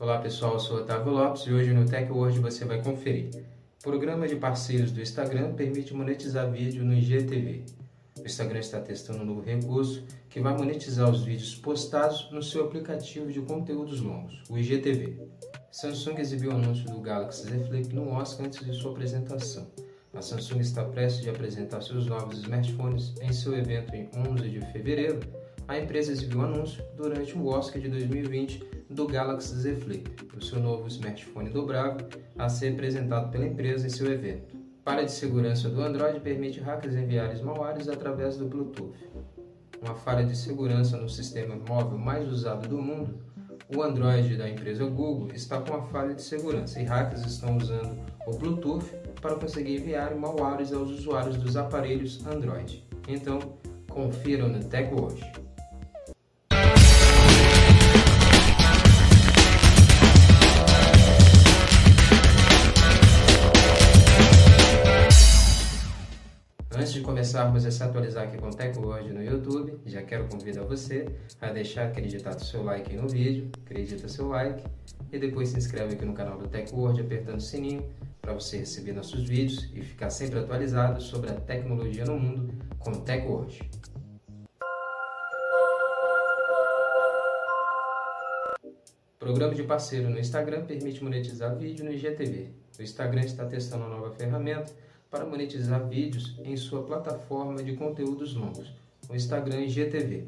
Olá pessoal, eu sou Otávio Lopes e hoje no Tech World você vai conferir. O programa de parceiros do Instagram permite monetizar vídeo no IGTV. O Instagram está testando um novo recurso que vai monetizar os vídeos postados no seu aplicativo de conteúdos longos, o IGTV. Samsung exibiu o anúncio do Galaxy Z Flip no Oscar antes de sua apresentação. A Samsung está prestes de apresentar seus novos smartphones em seu evento em 11 de fevereiro. A empresa exibiu o anúncio durante o Oscar de 2020 do Galaxy Z Flip, o seu novo smartphone dobrável a ser apresentado pela empresa em seu evento. Para de segurança do Android permite hackers enviarem malwares através do Bluetooth. Uma falha de segurança no sistema móvel mais usado do mundo, o Android da empresa Google está com uma falha de segurança e hackers estão usando o Bluetooth para conseguir enviar malwares aos usuários dos aparelhos Android. Então, confira no TechWatch. De começarmos a se atualizar aqui com o TechWord no YouTube, já quero convidar você a deixar acreditado seu like no vídeo, acredita seu like e depois se inscreve aqui no canal do TechWord apertando o sininho para você receber nossos vídeos e ficar sempre atualizado sobre a tecnologia no mundo com o TechWord. Programa de parceiro no Instagram permite monetizar vídeo no IGTV. O Instagram está testando uma nova ferramenta para monetizar vídeos em sua plataforma de conteúdos longos, o Instagram IGTV.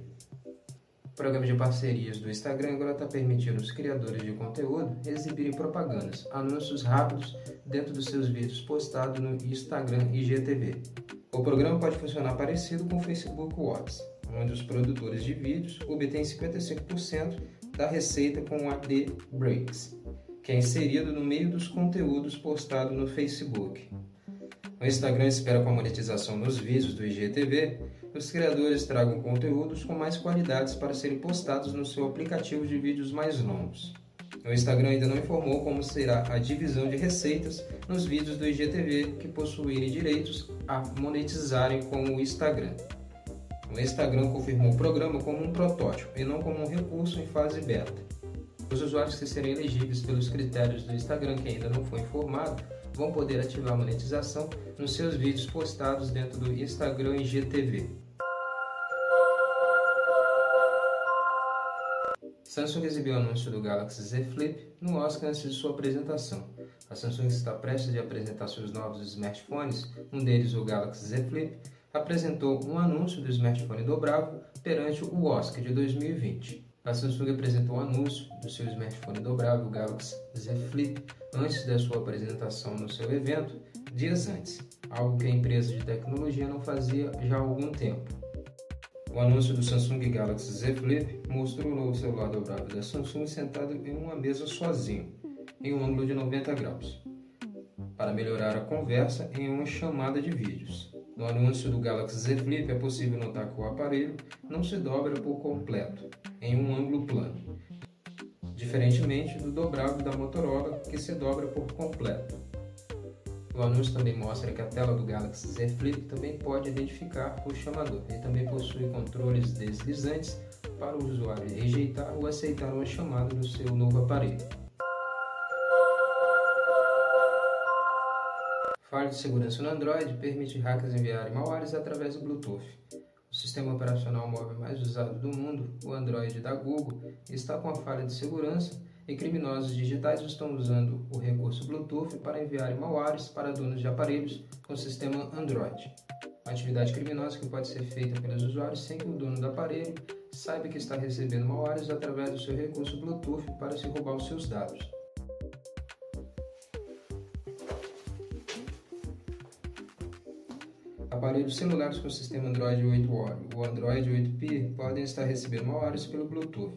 O programa de parcerias do Instagram agora está permitindo os criadores de conteúdo exibirem propagandas, anúncios rápidos dentro dos seus vídeos postados no Instagram IGTV. O programa pode funcionar parecido com o Facebook Watts, onde os produtores de vídeos obtêm 55% da receita com o AD Breaks, que é inserido no meio dos conteúdos postados no Facebook. O Instagram espera com a monetização nos vídeos do IGTV, os criadores tragam conteúdos com mais qualidades para serem postados no seu aplicativo de vídeos mais longos. O Instagram ainda não informou como será a divisão de receitas nos vídeos do IGTV que possuírem direitos a monetizarem com o Instagram. O Instagram confirmou o programa como um protótipo e não como um recurso em fase beta. Os usuários que serem elegíveis pelos critérios do Instagram que ainda não foi informado vão poder ativar a monetização nos seus vídeos postados dentro do Instagram IGTV. Samsung exibiu o anúncio do Galaxy Z Flip no Oscar antes de sua apresentação. A Samsung está prestes a apresentar seus novos smartphones, um deles o Galaxy Z Flip, apresentou um anúncio do smartphone dobrável perante o Oscar de 2020. A Samsung apresentou o um anúncio do seu smartphone dobrável Galaxy Z Flip antes da sua apresentação no seu evento, dias antes, algo que a empresa de tecnologia não fazia já há algum tempo. O anúncio do Samsung Galaxy Z Flip mostrou o novo celular dobrável da Samsung sentado em uma mesa sozinho, em um ângulo de 90 graus, para melhorar a conversa em uma chamada de vídeos. No anúncio do Galaxy Z Flip é possível notar que o aparelho não se dobra por completo, em um ângulo plano, diferentemente do dobrável da Motorola, que se dobra por completo. O anúncio também mostra que a tela do Galaxy Z Flip também pode identificar o chamador. Ele também possui controles deslizantes para o usuário rejeitar ou aceitar uma chamada no seu novo aparelho. Falha de segurança no Android permite hackers enviarem malwares através do Bluetooth. O sistema operacional móvel mais usado do mundo, o Android da Google, está com a falha de segurança e criminosos digitais estão usando o recurso Bluetooth para enviar malwares para donos de aparelhos com sistema Android. Uma atividade criminosa que pode ser feita pelos usuários sem que o dono do aparelho saiba que está recebendo malwares através do seu recurso Bluetooth para se roubar os seus dados. Aparelhos celulares com sistema Android 8 ou Android 8P podem estar recebendo malwares pelo Bluetooth.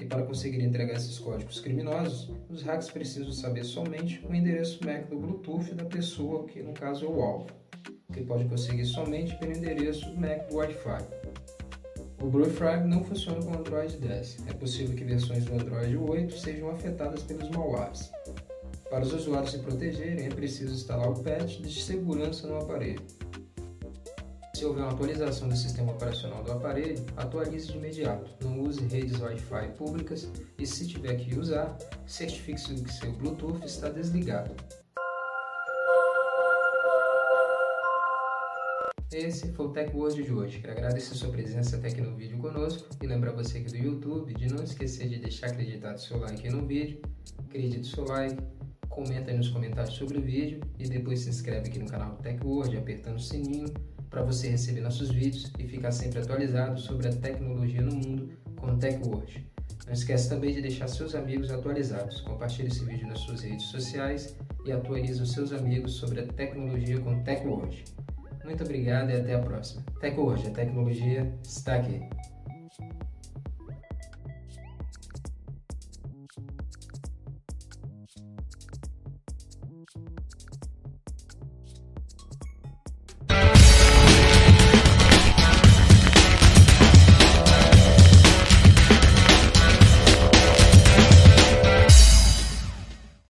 E para conseguir entregar esses códigos criminosos, os hacks precisam saber somente o endereço MAC do Bluetooth da pessoa, que no caso é o alvo, que pode conseguir somente pelo endereço MAC do Wi-Fi. O BlueFrag não funciona com o Android 10. É possível que versões do Android 8 sejam afetadas pelos malwares. Para os usuários se protegerem, é preciso instalar o patch de segurança no aparelho. Se houver uma atualização do sistema operacional do aparelho, atualize de imediato. Não use redes Wi-Fi públicas e, se tiver que usar, certifique-se que seu Bluetooth está desligado. Esse foi o Tech Word de hoje. Quero agradecer sua presença até aqui no vídeo conosco e lembrar você aqui do YouTube de não esquecer de deixar acreditado seu like no vídeo, acredite seu like, comenta aí nos comentários sobre o vídeo e depois se inscreve aqui no canal Tech Word apertando o sininho para você receber nossos vídeos e ficar sempre atualizado sobre a tecnologia no mundo com o Tech Word. Não esqueça também de deixar seus amigos atualizados. Compartilhe esse vídeo nas suas redes sociais e atualize os seus amigos sobre a tecnologia com Tech Word. Muito obrigado e até a próxima. Hoje, a tecnologia está aqui.